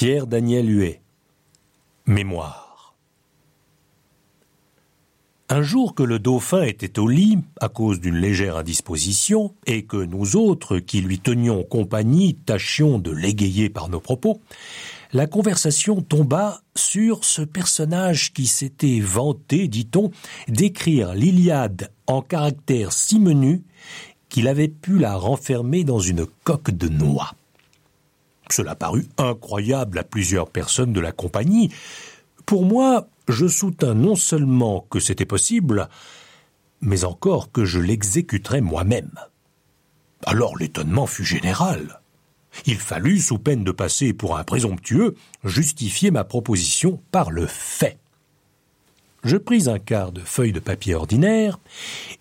Pierre Daniel Huet. Mémoire. Un jour que le dauphin était au lit, à cause d'une légère indisposition, et que nous autres, qui lui tenions compagnie, tâchions de l'égayer par nos propos, la conversation tomba sur ce personnage qui s'était vanté, dit-on, d'écrire l'Iliade en caractères si menus qu'il avait pu la renfermer dans une coque de noix. Cela parut incroyable à plusieurs personnes de la compagnie. Pour moi, je soutins non seulement que c'était possible, mais encore que je l'exécuterais moi-même. Alors l'étonnement fut général. Il fallut, sous peine de passer pour un présomptueux, justifier ma proposition par le fait. Je pris un quart de feuille de papier ordinaire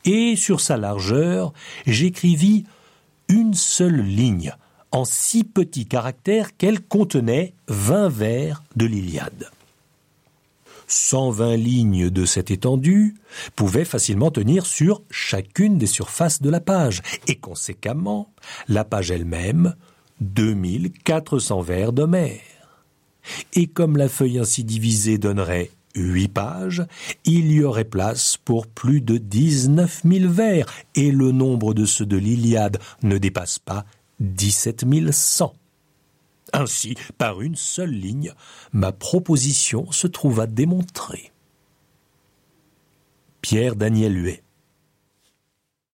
et, sur sa largeur, j'écrivis une seule ligne en si petits caractères qu'elle contenait vingt vers de l'Iliade. 120 lignes de cette étendue pouvaient facilement tenir sur chacune des surfaces de la page, et conséquemment, la page elle-même, 2400 vers d'Homère. Et comme la feuille ainsi divisée donnerait huit pages, il y aurait place pour plus de dix-neuf mille vers, et le nombre de ceux de l'Iliade ne dépasse pas 17 100. Ainsi, par une seule ligne, ma proposition se trouva démontrée. Pierre Daniel Huet